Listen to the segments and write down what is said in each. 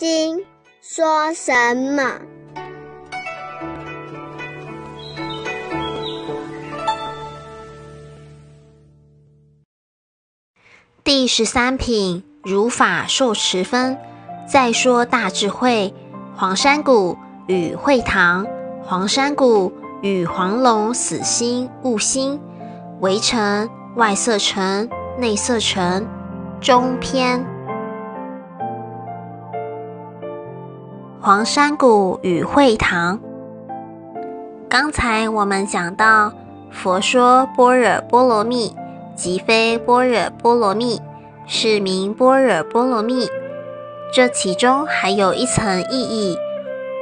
经》说什么？第十三品如法受持分。再说大智慧，黄山谷与会堂，黄山谷与黄龙死心悟心，围城外色城内色城中篇。黄山谷与会堂。刚才我们讲到，佛说般若波罗蜜，即非般若波罗蜜，是名般若波罗蜜。这其中还有一层意义，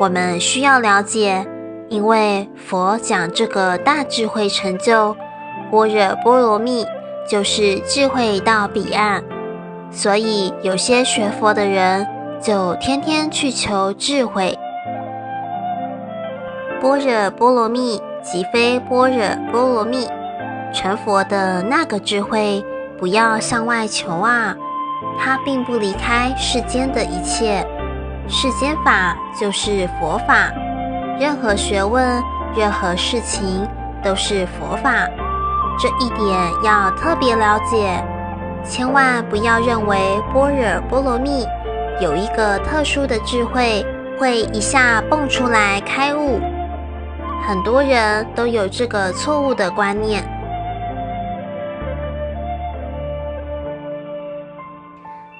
我们需要了解。因为佛讲这个大智慧成就，般若波罗蜜就是智慧到彼岸，所以有些学佛的人就天天去求智慧。般若波罗蜜即非般若波罗蜜，成佛的那个智慧，不要向外求啊。它并不离开世间的一切，世间法就是佛法，任何学问、任何事情都是佛法，这一点要特别了解，千万不要认为般若波罗蜜有一个特殊的智慧，会一下蹦出来开悟，很多人都有这个错误的观念。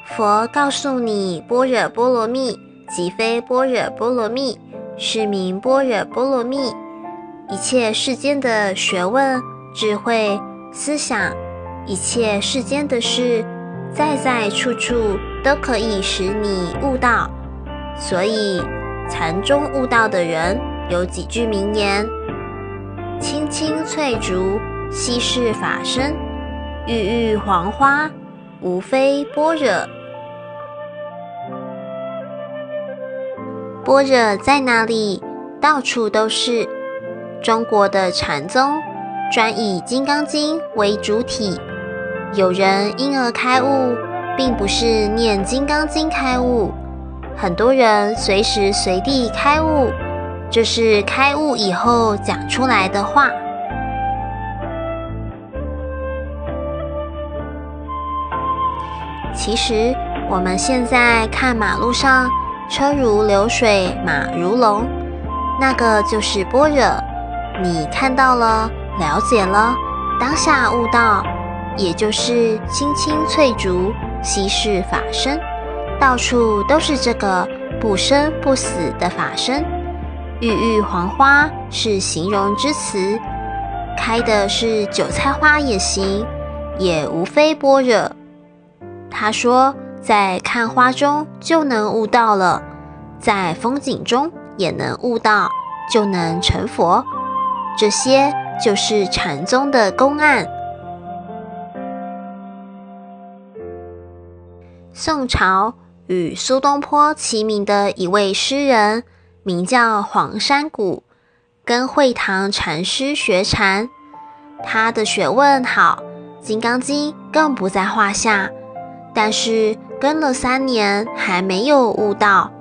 佛告诉你，般若波罗蜜即非般若波罗蜜，是名般若波罗蜜。一切世间的学问、智慧、思想，一切世间的事，在在处处都可以使你悟道。所以禅中悟道的人有几句名言：青青翠竹，稀是法身；郁郁黄花，无非般若。般若在哪里？到处都是。中国的禅宗专以《金刚经》为主体。有人因而开悟，并不是念《金刚经》开悟。很多人随时随地开悟，这是开悟以后讲出来的话。其实我们现在看马路上。车如流水，马如龙，那个就是般若。你看到了，了解了，当下悟道，也就是青青翠竹，稀是法身，到处都是这个不生不死的法身。郁郁黄花是形容之词，开的是韭菜花也行，也无非般若。他说。在看花中就能悟到了，在风景中也能悟到，就能成佛。这些就是禅宗的公案。宋朝与苏东坡齐名的一位诗人，名叫黄山谷，跟会堂禅师学禅，他的学问好，《金刚经》更不在话下。但是。跟了三年还没有悟到。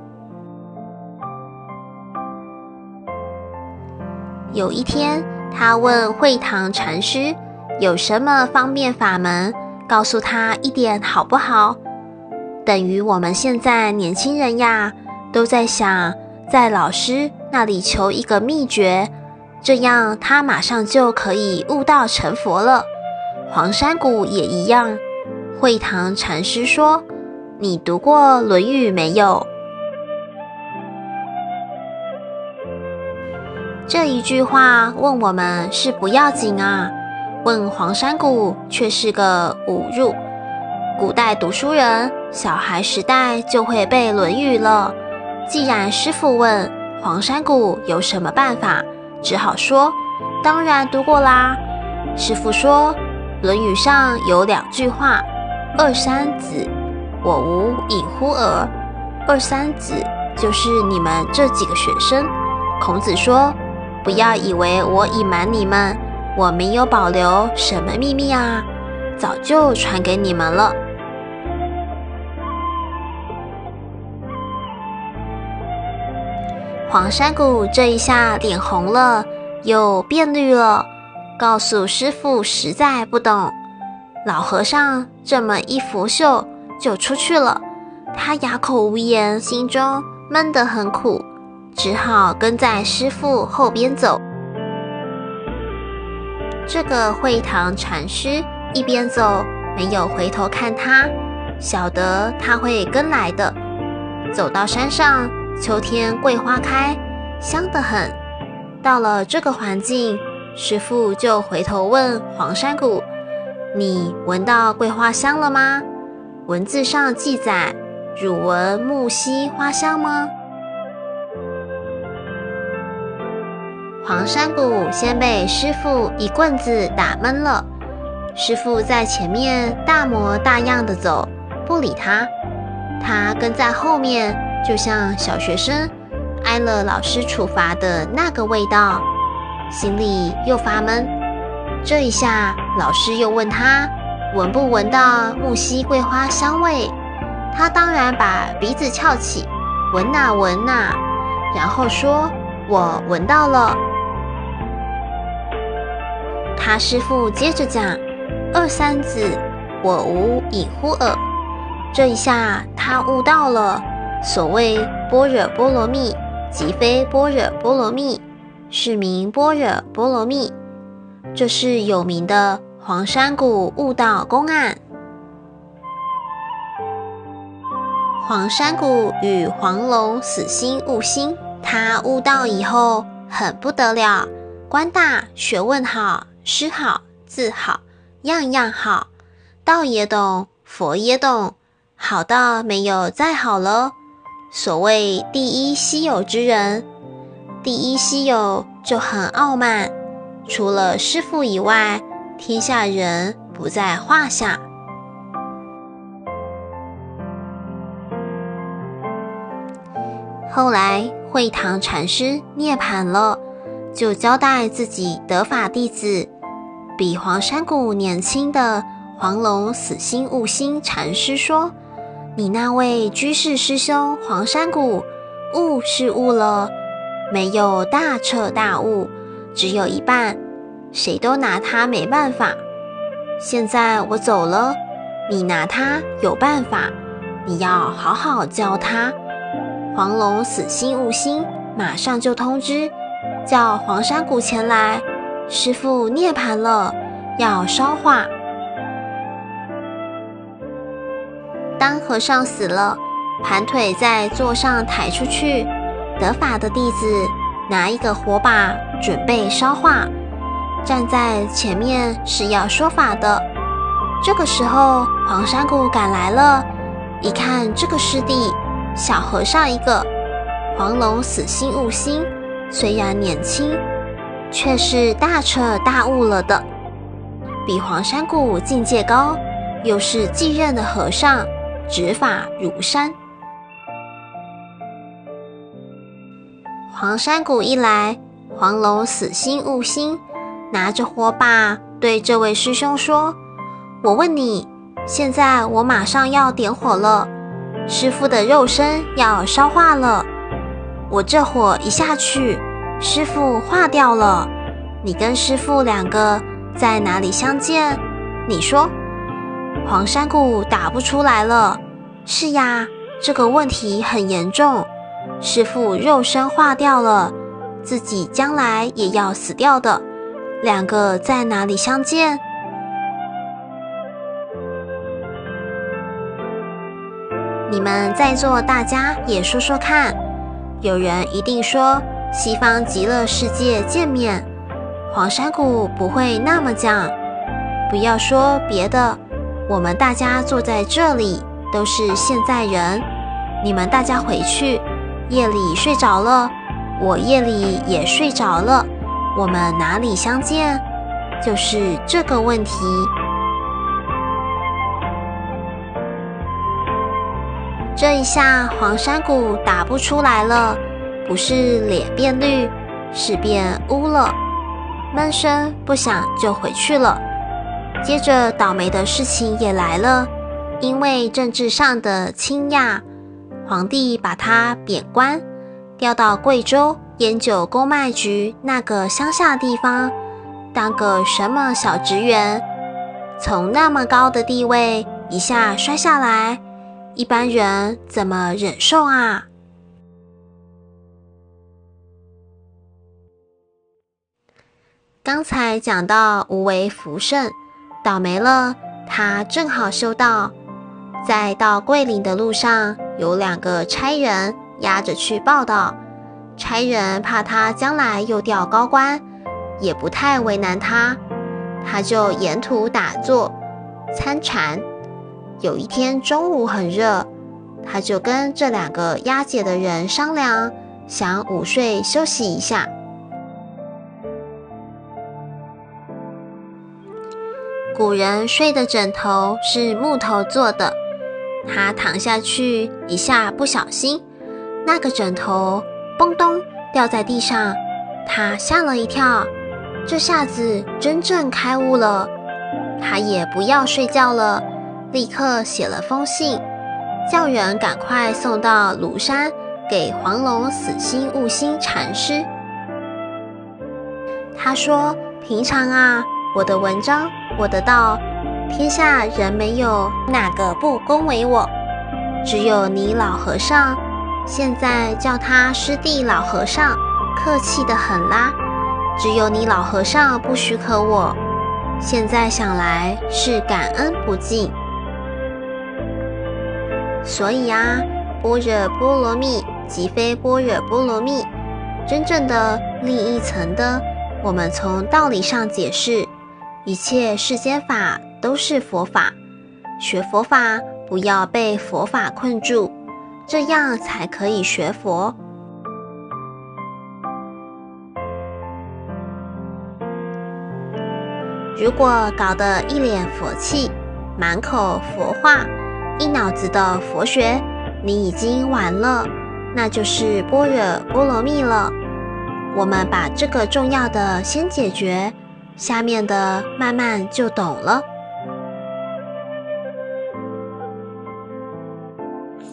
有一天，他问会堂禅师有什么方便法门，告诉他一点好不好？等于我们现在年轻人呀，都在想在老师那里求一个秘诀，这样他马上就可以悟道成佛了。黄山谷也一样。会堂禅师说。你读过《论语》没有？这一句话问我们是不要紧啊，问黄山谷却是个侮辱。古代读书人，小孩时代就会背《论语》了。既然师傅问黄山谷有什么办法，只好说：当然读过啦。师傅说，《论语》上有两句话：“二三子。”我无隐乎尔，二三子就是你们这几个学生。孔子说：“不要以为我隐瞒你们，我没有保留什么秘密啊，早就传给你们了。”黄山谷这一下脸红了，又变绿了，告诉师傅实在不懂。老和尚这么一拂袖就出去了，他哑口无言，心中闷得很苦，只好跟在师傅后边走。这个会堂禅师一边走，没有回头看他，晓得他会跟来的。走到山上。秋天桂花开，香得很。到了这个环境，师傅就回头问黄山谷：“你闻到桂花香了吗？文字上记载汝闻木樨花香吗？”黄山谷先被师傅一棍子打闷了。师傅在前面大模大样的走，不理他，他跟在后面。就像小学生挨了老师处罚的那个味道，心里又发闷。这一下，老师又问他闻不闻到木樨桂花香味，他当然把鼻子翘起，闻呐闻呐，然后说：“我闻到了。”他师傅接着讲：“二三子，我无以乎耳。”这一下，他悟到了。所谓般若波罗蜜，即非般若波罗蜜，是名般若波罗蜜。这是有名的黄山谷悟道公案。黄山谷与黄龙死心悟心，他悟道以后很不得了，官大学问好，诗好字好，样样好，道也懂，佛也懂，好到没有再好了。所谓第一稀有之人，第一稀有就很傲慢，除了师傅以外，天下人不在话下。后来会堂禅师涅槃了，就交代自己得法弟子，比黄山谷年轻的黄龙死心悟心禅师说。你那位居士师兄黄山谷悟是悟了，没有大彻大悟，只有一半，谁都拿他没办法。现在我走了，你拿他有办法，你要好好教他。黄龙死心悟心，马上就通知，叫黄山谷前来。师傅涅槃了，要烧化。当和尚死了，盘腿在座上抬出去，得法的弟子拿一个火把准备烧化，站在前面是要说法的。这个时候，黄山谷赶来了，一看这个师弟，小和尚一个，黄龙死心悟心，虽然年轻，却是大彻大悟了的，比黄山谷境界高，又是继任的和尚。执法如山。黄山谷一来，黄龙死心悟心，拿着火把对这位师兄说：“我问你，现在我马上要点火了，师傅的肉身要烧化了。我这火一下去，师傅化掉了。你跟师傅两个在哪里相见？你说。”黄山谷打不出来了。是呀，这个问题很严重。师傅肉身化掉了，自己将来也要死掉的。两个在哪里相见？你们在座大家也说说看。有人一定说西方极乐世界见面。黄山谷不会那么讲。不要说别的。我们大家坐在这里都是现在人，你们大家回去，夜里睡着了，我夜里也睡着了，我们哪里相见？就是这个问题。这一下黄山谷打不出来了，不是脸变绿，是变乌了，闷声不响就回去了。接着，倒霉的事情也来了，因为政治上的倾轧，皇帝把他贬官，调到贵州烟酒公卖局那个乡下地方，当个什么小职员，从那么高的地位一下摔下来，一般人怎么忍受啊？刚才讲到无为福盛，倒霉了，他正好修道，在到桂林的路上，有两个差人押着去报道。差人怕他将来又调高官，也不太为难他，他就沿途打坐参禅。有一天中午很热，他就跟这两个押解的人商量，想午睡休息一下。古人睡的枕头是木头做的，他躺下去一下不小心，那个枕头嘣咚掉在地上，他吓了一跳，这下子真正开悟了。他也不要睡觉了，立刻写了封信，叫人赶快送到庐山给黄龙死心悟心禅师。他说：“平常啊。”我的文章，我的道，天下人没有哪个不恭维我，只有你老和尚，现在叫他师弟老和尚，客气的很啦。只有你老和尚不许可我，现在想来是感恩不尽。所以啊，般若波罗蜜即非般若波罗蜜，真正的另一层的，我们从道理上解释。一切世间法都是佛法，学佛法不要被佛法困住，这样才可以学佛。如果搞得一脸佛气，满口佛话，一脑子的佛学，你已经完了，那就是般若波罗蜜了。我们把这个重要的先解决。下面的慢慢就懂了。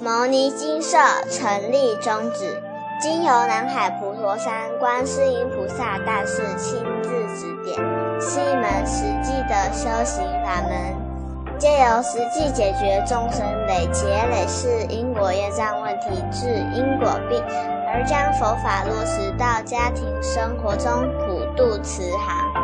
牟尼金舍成立宗旨，经由南海普陀山观世音菩萨大士亲自指点，是一门实际的修行法门，借由实际解决众生累劫累世因果业障问题，治因果病，而将佛法落实到家庭生活中，普渡慈航。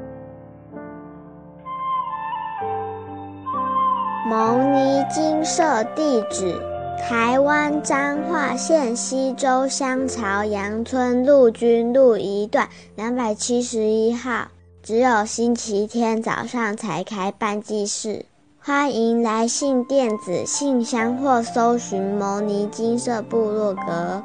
牟尼金舍地址：台湾彰化县西周乡朝阳村陆军路一段两百七十一号。只有星期天早上才开办祭事，欢迎来信电子信箱或搜寻牟尼金色部落格。